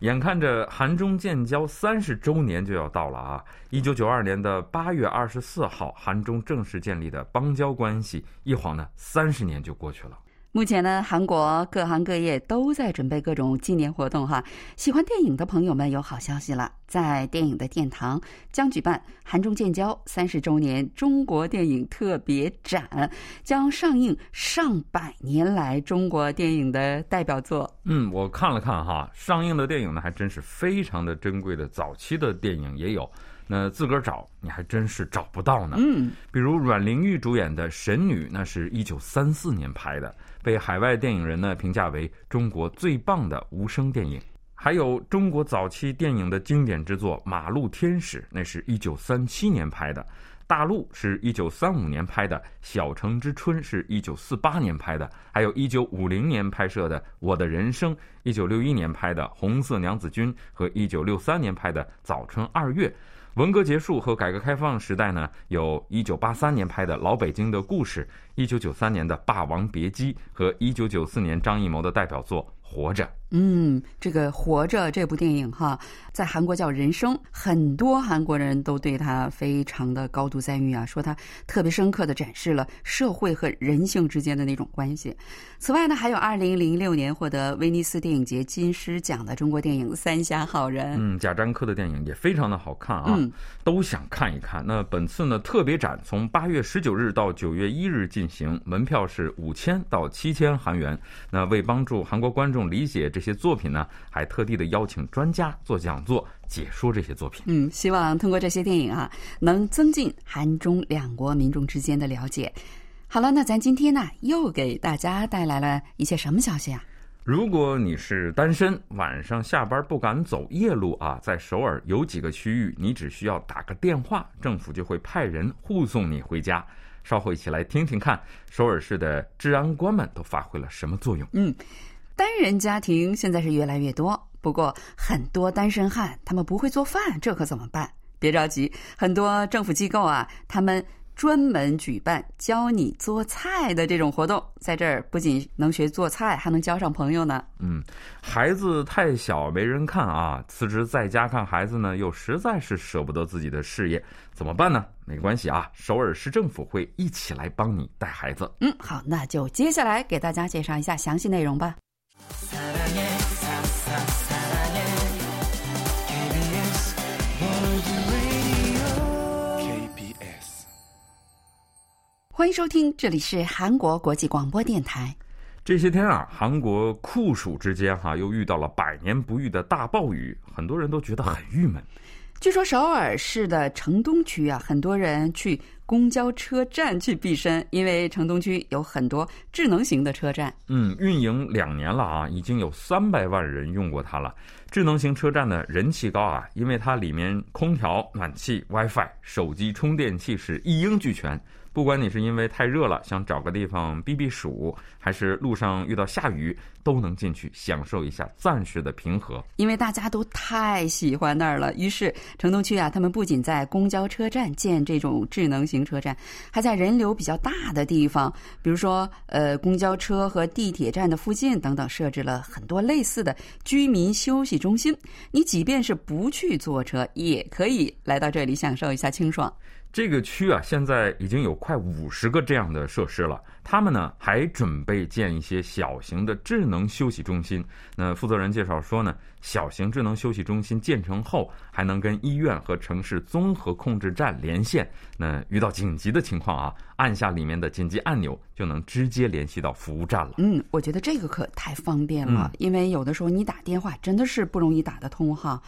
眼看着韩中建交三十周年就要到了啊！一九九二年的八月二十四号，韩中正式建立的邦交关系，一晃呢，三十年就过去了。目前呢，韩国各行各业都在准备各种纪念活动哈。喜欢电影的朋友们有好消息了，在电影的殿堂将举办韩中建交三十周年中国电影特别展，将上映上百年来中国电影的代表作。嗯，我看了看哈，上映的电影呢还真是非常的珍贵的，早期的电影也有。那自个儿找，你还真是找不到呢。嗯，比如阮玲玉主演的《神女》，那是一九三四年拍的，被海外电影人呢评价为中国最棒的无声电影。还有中国早期电影的经典之作《马路天使》，那是一九三七年拍的；大陆是一九三五年拍的，《小城之春》是一九四八年拍的，还有一九五零年拍摄的《我的人生》，一九六一年拍的《红色娘子军》和一九六三年拍的《早春二月》。文革结束和改革开放时代呢，有一九八三年拍的《老北京的故事》，一九九三年的《霸王别姬》和一九九四年张艺谋的代表作《活着》。嗯，这个《活着》这部电影哈，在韩国叫《人生》，很多韩国人都对他非常的高度赞誉啊，说他特别深刻的展示了社会和人性之间的那种关系。此外呢，还有二零零六年获得威尼斯电影节金狮奖的中国电影《三峡好人》。嗯，贾樟柯的电影也非常的好看啊，都想看一看。那本次呢，特别展从八月十九日到九月一日进行，门票是五千到七千韩元。那为帮助韩国观众理解这。些作品呢，还特地的邀请专家做讲座，解说这些作品。嗯，希望通过这些电影啊，能增进韩中两国民众之间的了解。好了，那咱今天呢，又给大家带来了一些什么消息啊？如果你是单身，晚上下班不敢走夜路啊，在首尔有几个区域，你只需要打个电话，政府就会派人护送你回家。稍后一起来听听看，首尔市的治安官们都发挥了什么作用？嗯。单人家庭现在是越来越多，不过很多单身汉他们不会做饭，这可怎么办？别着急，很多政府机构啊，他们专门举办教你做菜的这种活动，在这儿不仅能学做菜，还能交上朋友呢。嗯，孩子太小没人看啊，辞职在家看孩子呢，又实在是舍不得自己的事业，怎么办呢？没关系啊，首尔市政府会一起来帮你带孩子。嗯，好，那就接下来给大家介绍一下详细内容吧。欢迎收听，这里是韩国国际广播电台。这些天啊，韩国酷暑之间哈，又遇到了百年不遇的大暴雨，很多人都觉得很郁闷。据说首尔市的城东区啊，很多人去公交车站去避身，因为城东区有很多智能型的车站。嗯，运营两年了啊，已经有三百万人用过它了。智能型车站的人气高啊，因为它里面空调、暖气、WiFi、手机充电器是一应俱全。不管你是因为太热了想找个地方避避暑，还是路上遇到下雨，都能进去享受一下暂时的平和。因为大家都太喜欢那儿了，于是城东区啊，他们不仅在公交车站建这种智能型车站，还在人流比较大的地方，比如说呃公交车和地铁站的附近等等，设置了很多类似的居民休息中心。你即便是不去坐车，也可以来到这里享受一下清爽。这个区啊，现在已经有快五十个这样的设施了。他们呢还准备建一些小型的智能休息中心。那负责人介绍说呢，小型智能休息中心建成后，还能跟医院和城市综合控制站连线。那遇到紧急的情况啊，按下里面的紧急按钮，就能直接联系到服务站了。嗯，我觉得这个可太方便了，因为有的时候你打电话真的是不容易打得通哈。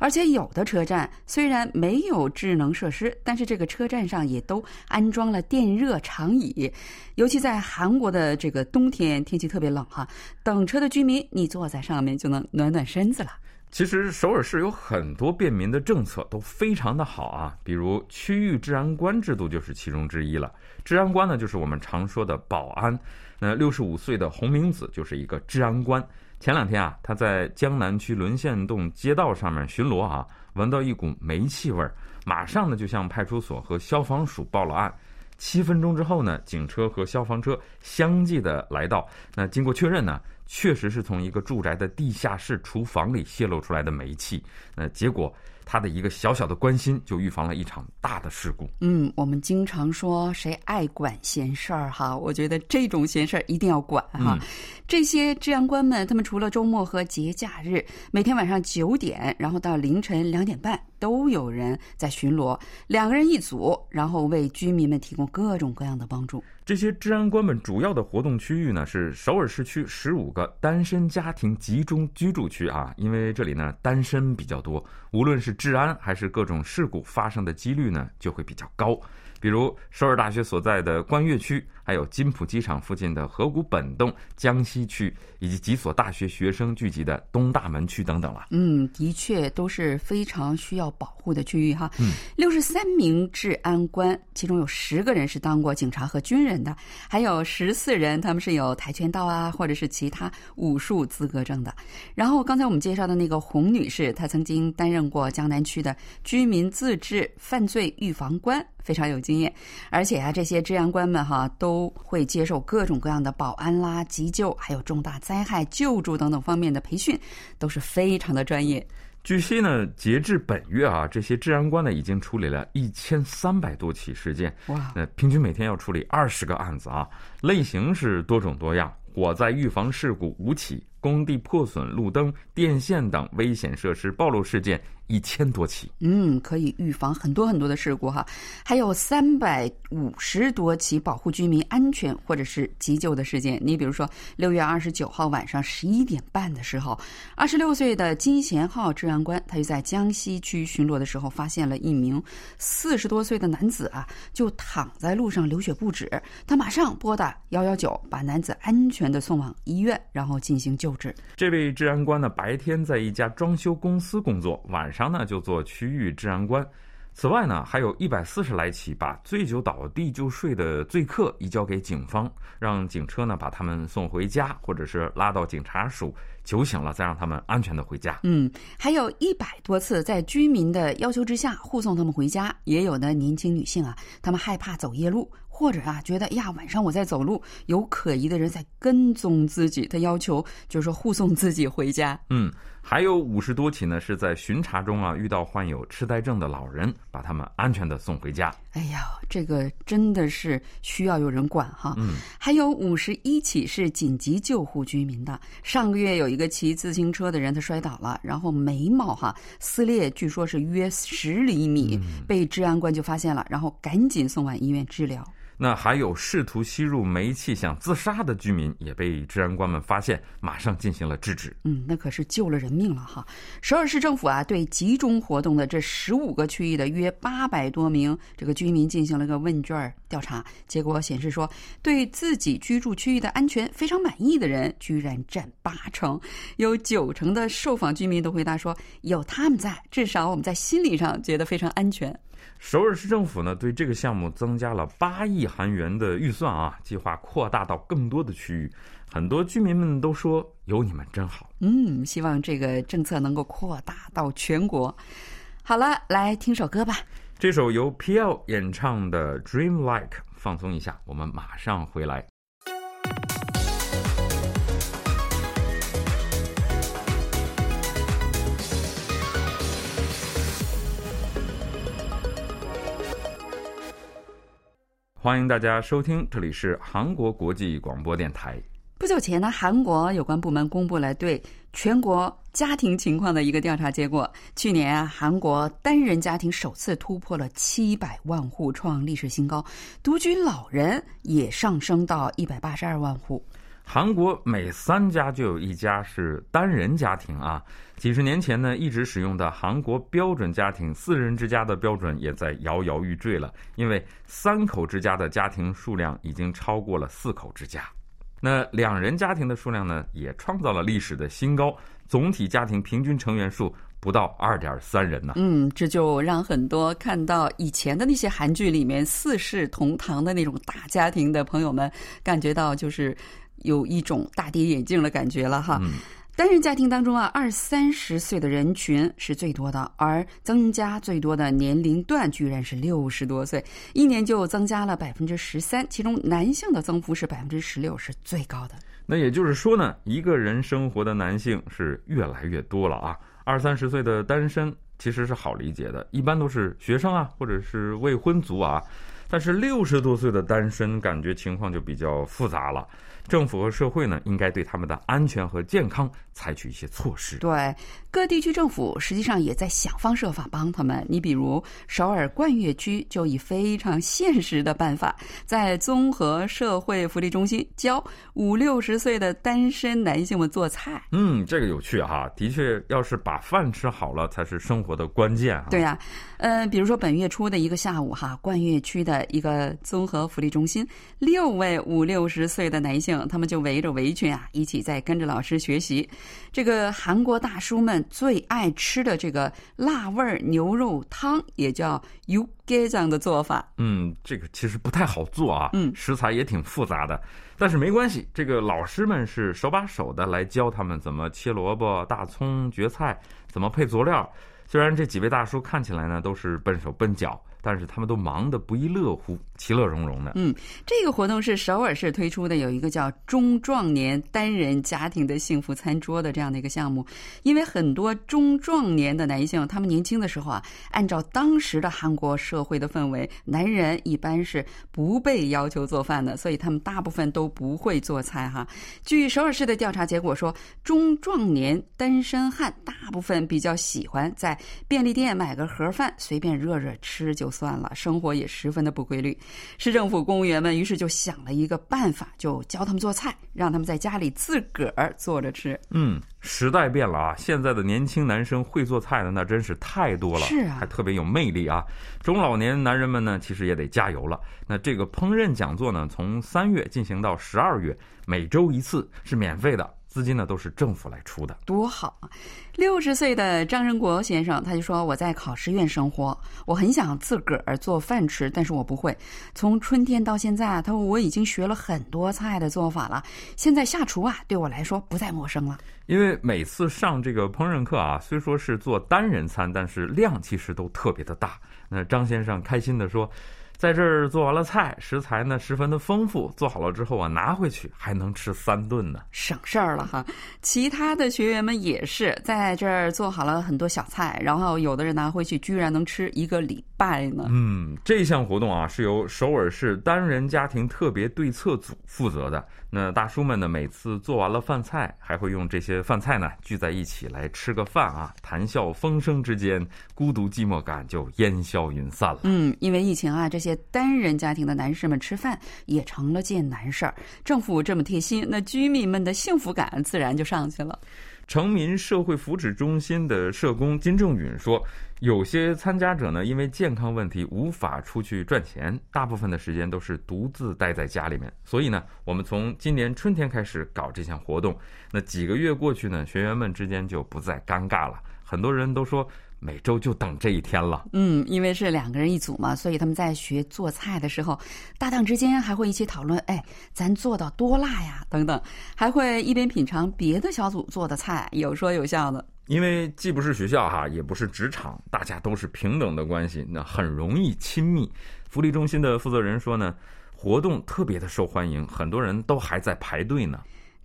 而且有的车站虽然没有智能设施，但是这个车站上也都安装了电热长椅。尤其在韩国的这个冬天，天气特别冷哈，等车的居民，你坐在上面就能暖暖身子了。其实首尔市有很多便民的政策都非常的好啊，比如区域治安官制度就是其中之一了。治安官呢，就是我们常说的保安。那六十五岁的洪明子就是一个治安官。前两天啊，他在江南区沦陷洞街道上面巡逻啊，闻到一股煤气味儿，马上呢就向派出所和消防署报了案。七分钟之后呢，警车和消防车相继的来到。那经过确认呢，确实是从一个住宅的地下室厨房里泄露出来的煤气。那结果。他的一个小小的关心，就预防了一场大的事故。嗯，我们经常说谁爱管闲事儿哈，我觉得这种闲事儿一定要管哈。这些治安官们，他们除了周末和节假日，每天晚上九点，然后到凌晨两点半，都有人在巡逻，两个人一组，然后为居民们提供各种各样的帮助。这些治安官们主要的活动区域呢，是首尔市区十五个单身家庭集中居住区啊，因为这里呢单身比较多，无论是治安还是各种事故发生的几率呢，就会比较高。比如首尔大学所在的关岳区，还有金浦机场附近的河谷本洞江西区，以及几所大学学生聚集的东大门区等等了。嗯，的确都是非常需要保护的区域哈。嗯，六十三名治安官，其中有十个人是当过警察和军人的，还有十四人他们是有跆拳道啊或者是其他武术资格证的。然后刚才我们介绍的那个洪女士，她曾经担任过江南区的居民自治犯罪预防官。非常有经验，而且啊，这些治安官们哈都会接受各种各样的保安啦、急救，还有重大灾害救助等等方面的培训，都是非常的专业。据悉呢，截至本月啊，这些治安官呢已经处理了一千三百多起事件，哇，那平均每天要处理二十个案子啊，类型是多种多样，火灾预防事故五起。工地破损、路灯、电线等危险设施暴露事件一千多起，嗯，可以预防很多很多的事故哈。还有三百五十多起保护居民安全或者是急救的事件。你比如说，六月二十九号晚上十一点半的时候，二十六岁的金贤浩治安官，他就在江西区巡逻的时候，发现了一名四十多岁的男子啊，就躺在路上流血不止。他马上拨打幺幺九，把男子安全的送往医院，然后进行救治。这位治安官呢，白天在一家装修公司工作，晚上呢就做区域治安官。此外呢，还有一百四十来起把醉酒倒地就睡的醉客移交给警方，让警车呢把他们送回家，或者是拉到警察署酒醒了再让他们安全的回家。嗯，还有一百多次在居民的要求之下护送他们回家，也有的年轻女性啊，他们害怕走夜路。或者啊，觉得呀，晚上我在走路，有可疑的人在跟踪自己，他要求就是说护送自己回家。嗯，还有五十多起呢，是在巡查中啊遇到患有痴呆症的老人，把他们安全的送回家。哎呀，这个真的是需要有人管哈。嗯，还有五十一起是紧急救护居民的。上个月有一个骑自行车的人，他摔倒了，然后眉毛哈撕裂，据说是约十厘米，被治安官就发现了，然后赶紧送往医院治疗。那还有试图吸入煤气想自杀的居民，也被治安官们发现，马上进行了制止。嗯，那可是救了人命了哈！首尔市政府啊，对集中活动的这十五个区域的约八百多名这个居民进行了个问卷调查，结果显示说，对自己居住区域的安全非常满意的人，居然占八成，有九成的受访居民都回答说，有他们在，至少我们在心理上觉得非常安全。首尔市政府呢，对这个项目增加了八亿韩元的预算啊，计划扩大到更多的区域。很多居民们都说有你们真好。嗯，希望这个政策能够扩大到全国。好了，来听首歌吧。这首由 P.L 演唱的《Dream Like》，放松一下，我们马上回来。欢迎大家收听，这里是韩国国际广播电台。不久前呢，韩国有关部门公布了对全国家庭情况的一个调查结果。去年啊，韩国单人家庭首次突破了七百万户，创历史新高；独居老人也上升到一百八十二万户。韩国每三家就有一家是单人家庭啊！几十年前呢，一直使用的韩国标准家庭四人之家的标准也在摇摇欲坠了，因为三口之家的家庭数量已经超过了四口之家。那两人家庭的数量呢，也创造了历史的新高，总体家庭平均成员数不到二点三人呢。嗯，这就让很多看到以前的那些韩剧里面四世同堂的那种大家庭的朋友们，感觉到就是有一种大跌眼镜的感觉了哈。嗯单人家庭当中啊，二三十岁的人群是最多的，而增加最多的年龄段居然是六十多岁，一年就增加了百分之十三，其中男性的增幅是百分之十六，是最高的。那也就是说呢，一个人生活的男性是越来越多了啊。二三十岁的单身其实是好理解的，一般都是学生啊，或者是未婚族啊。但是六十多岁的单身，感觉情况就比较复杂了。政府和社会呢，应该对他们的安全和健康采取一些措施。对，各地区政府实际上也在想方设法帮他们。你比如首尔冠岳区就以非常现实的办法，在综合社会福利中心教五六十岁的单身男性们做菜。嗯，这个有趣哈，的确，要是把饭吃好了，才是生活的关键哈。对呀、呃，比如说本月初的一个下午哈，冠岳区的一个综合福利中心，六位五六十岁的男性，他们就围着围裙啊，一起在跟着老师学习这个韩国大叔们最爱吃的这个辣味儿牛肉汤，也叫 u g e 这样的做法。嗯，这个其实不太好做啊，嗯食材也挺复杂的，但是没关系，这个老师们是手把手的来教他们怎么切萝卜、大葱、蕨菜，怎么配佐料。虽然这几位大叔看起来呢都是笨手笨脚，但是他们都忙得不亦乐乎，其乐融融的。嗯，这个活动是首尔市推出的，有一个叫“中壮年单人家庭的幸福餐桌”的这样的一个项目。因为很多中壮年的男性，他们年轻的时候啊，按照当时的韩国社会的氛围，男人一般是不被要求做饭的，所以他们大部分都不会做菜哈。据首尔市的调查结果说，中壮年单身汉大部分比较喜欢在便利店买个盒饭，随便热热吃就算了，生活也十分的不规律。市政府公务员们于是就想了一个办法，就教他们做菜，让他们在家里自个儿做着吃。嗯，时代变了啊，现在的年轻男生会做菜的那真是太多了，是啊还特别有魅力啊。中老年男人们呢，其实也得加油了。那这个烹饪讲座呢，从三月进行到十二月，每周一次，是免费的，资金呢都是政府来出的。多好啊！六十岁的张仁国先生他就说：“我在考试院生活，我很想自个儿做饭吃，但是我不会。从春天到现在啊，他说我已经学了很多菜的做法了，现在下厨啊，对我来说不再陌生了。因为每次上这个烹饪课啊，虽说是做单人餐，但是量其实都特别的大。那张先生开心地说，在这儿做完了菜，食材呢十分的丰富，做好了之后啊，拿回去还能吃三顿呢。省事儿了哈。其他的学员们也是在这儿做好了很多小菜，然后有的人拿回去，居然能吃一个礼拜呢。嗯，这项活动啊是由首尔市单人家庭特别对策组负责的。那大叔们呢，每次做完了饭菜，还会用这些饭菜呢聚在一起来吃个饭啊，谈笑风生之间，孤独寂寞感就烟消云散了。嗯，因为疫情啊，这些单人家庭的男士们吃饭也成了件难事儿。政府这么贴心，那居民们的幸福感自然就上去了。成民社会福祉中心的社工金正允说，有些参加者呢，因为健康问题无法出去赚钱，大部分的时间都是独自待在家里面。所以呢，我们从今年春天开始搞这项活动，那几个月过去呢，学员们之间就不再尴尬了。很多人都说，每周就等这一天了。嗯，因为是两个人一组嘛，所以他们在学做菜的时候，搭档之间还会一起讨论，哎，咱做到多辣呀，等等，还会一边品尝别的小组做的菜，有说有笑的。因为既不是学校哈，也不是职场，大家都是平等的关系，那很容易亲密。福利中心的负责人说呢，活动特别的受欢迎，很多人都还在排队呢。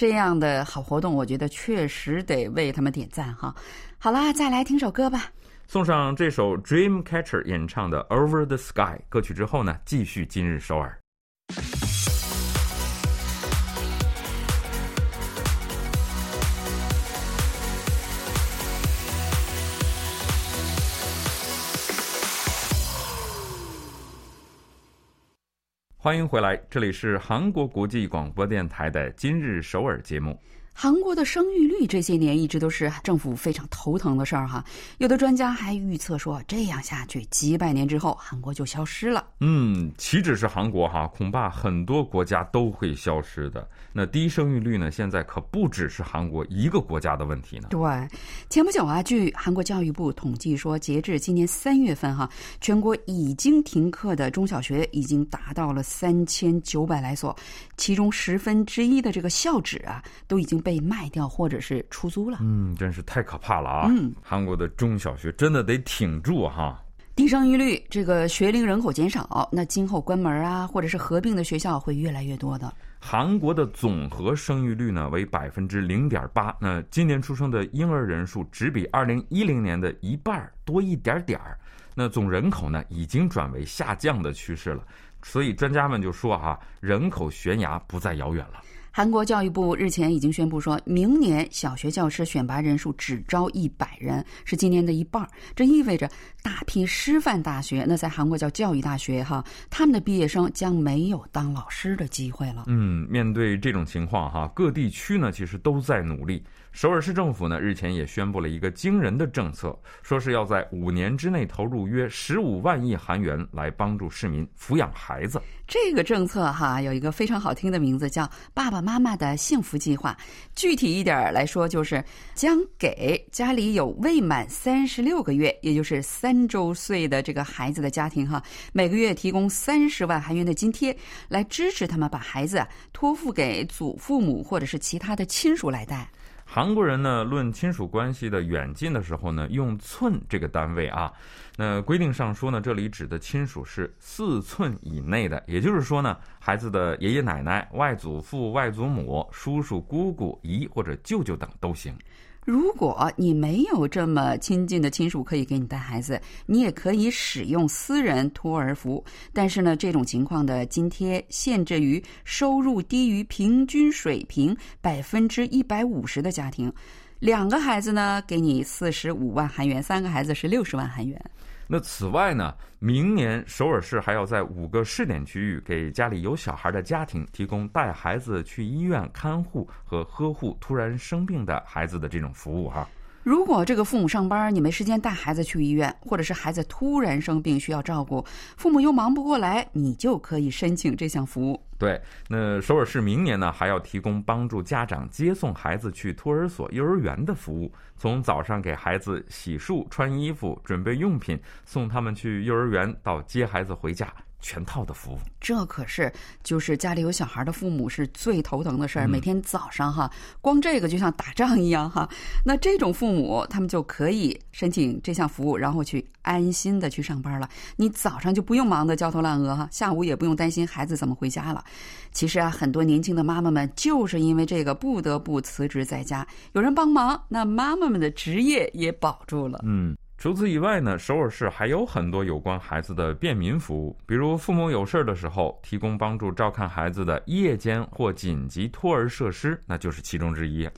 这样的好活动，我觉得确实得为他们点赞哈。好啦，再来听首歌吧。送上这首 Dreamcatcher 演唱的《Over the Sky》歌曲之后呢，继续今日首尔。欢迎回来，这里是韩国国际广播电台的今日首尔节目。韩国的生育率这些年一直都是政府非常头疼的事儿哈。有的专家还预测说，这样下去几百年之后，韩国就消失了。嗯，岂止是韩国哈，恐怕很多国家都会消失的。那低生育率呢，现在可不只是韩国一个国家的问题呢。对，前不久啊，据韩国教育部统计说，截至今年三月份哈，全国已经停课的中小学已经达到了三千九百来所，其中十分之一的这个校址啊，都已经被卖掉或者是出租了。嗯，真是太可怕了啊！嗯，韩国的中小学真的得挺住哈。低生育率，这个学龄人口减少，那今后关门啊，或者是合并的学校会越来越多的。韩国的总和生育率呢为百分之零点八，那今年出生的婴儿人数只比二零一零年的一半多一点点儿，那总人口呢已经转为下降的趋势了，所以专家们就说啊，人口悬崖不再遥远了。韩国教育部日前已经宣布，说明年小学教师选拔人数只招一百人，是今年的一半。这意味着大批师范大学，那在韩国叫教育大学哈，他们的毕业生将没有当老师的机会了。嗯，面对这种情况哈，各地区呢其实都在努力。首尔市政府呢日前也宣布了一个惊人的政策，说是要在五年之内投入约十五万亿韩元来帮助市民抚养孩子。这个政策哈有一个非常好听的名字，叫“爸爸妈妈的幸福计划”。具体一点来说，就是将给家里有未满三十六个月，也就是三周岁的这个孩子的家庭哈，每个月提供三十万韩元的津贴，来支持他们把孩子托付给祖父母或者是其他的亲属来带。韩国人呢，论亲属关系的远近的时候呢，用寸这个单位啊。那规定上说呢，这里指的亲属是四寸以内的，也就是说呢，孩子的爷爷奶奶、外祖父、外祖母、叔叔、姑姑、姨或者舅舅等都行。如果你没有这么亲近的亲属可以给你带孩子，你也可以使用私人托儿服务。但是呢，这种情况的津贴限制于收入低于平均水平百分之一百五十的家庭。两个孩子呢，给你四十五万韩元；三个孩子是六十万韩元。那此外呢，明年首尔市还要在五个试点区域给家里有小孩的家庭提供带孩子去医院看护和呵护突然生病的孩子的这种服务哈。如果这个父母上班，你没时间带孩子去医院，或者是孩子突然生病需要照顾，父母又忙不过来，你就可以申请这项服务。对，那首尔市明年呢还要提供帮助家长接送孩子去托儿所、幼儿园的服务，从早上给孩子洗漱、穿衣服、准备用品，送他们去幼儿园，到接孩子回家。全套的服务，这可是就是家里有小孩的父母是最头疼的事儿。每天早上哈，光这个就像打仗一样哈。那这种父母，他们就可以申请这项服务，然后去安心的去上班了。你早上就不用忙得焦头烂额哈，下午也不用担心孩子怎么回家了。其实啊，很多年轻的妈妈们就是因为这个不得不辞职在家，有人帮忙，那妈妈们的职业也保住了。嗯。除此以外呢，首尔市还有很多有关孩子的便民服务，比如父母有事儿的时候，提供帮助照看孩子的夜间或紧急托儿设施，那就是其中之一。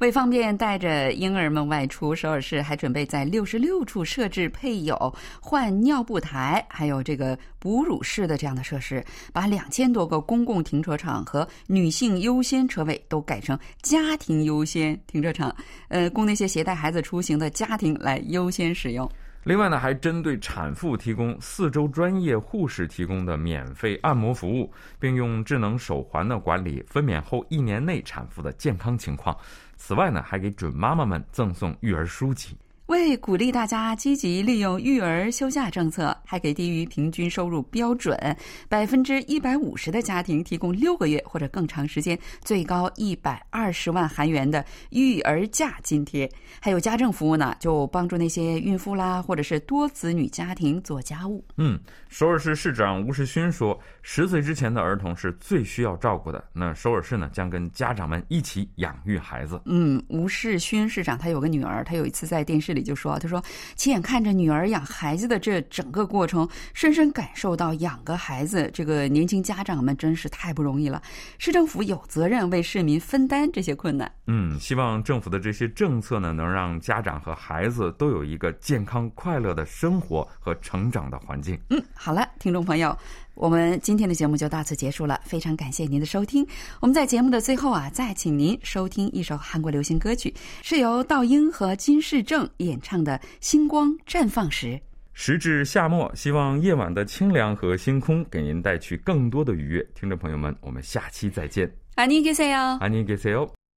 为方便带着婴儿们外出，首尔市还准备在六十六处设置配有换尿布台、还有这个哺乳室的这样的设施，把两千多个公共停车场和女性优先车位都改成家庭优先停车场，呃，供那些携带孩子出行的家庭来优先使用。另外呢，还针对产妇提供四周专业护士提供的免费按摩服务，并用智能手环呢管理分娩后一年内产妇的健康情况。此外呢，还给准妈妈们赠送育儿书籍。为鼓励大家积极利用育儿休假政策，还给低于平均收入标准百分之一百五十的家庭提供六个月或者更长时间、最高一百二十万韩元的育儿假津贴。还有家政服务呢，就帮助那些孕妇啦，或者是多子女家庭做家务。嗯，首尔市市长吴世勋说，十岁之前的儿童是最需要照顾的。那首尔市呢，将跟家长们一起养育孩子。嗯，吴世勋市长他有个女儿，他有一次在电视里。就说：“他说，亲眼看着女儿养孩子的这整个过程，深深感受到养个孩子，这个年轻家长们真是太不容易了。市政府有责任为市民分担这些困难。嗯，希望政府的这些政策呢，能让家长和孩子都有一个健康快乐的生活和成长的环境。嗯，好了，听众朋友， 我们今天的节目就到此结束了，非常感谢您的收听。我们在节目的最后啊，再请您收听一首韩国流行歌曲，是由道英和金世正演唱的《星光绽放时》。时至夏末，希望夜晚的清凉和星空给您带去更多的愉悦。听众朋友们，我们下期再见。 안녕히 계세요. 안녕히 계세요.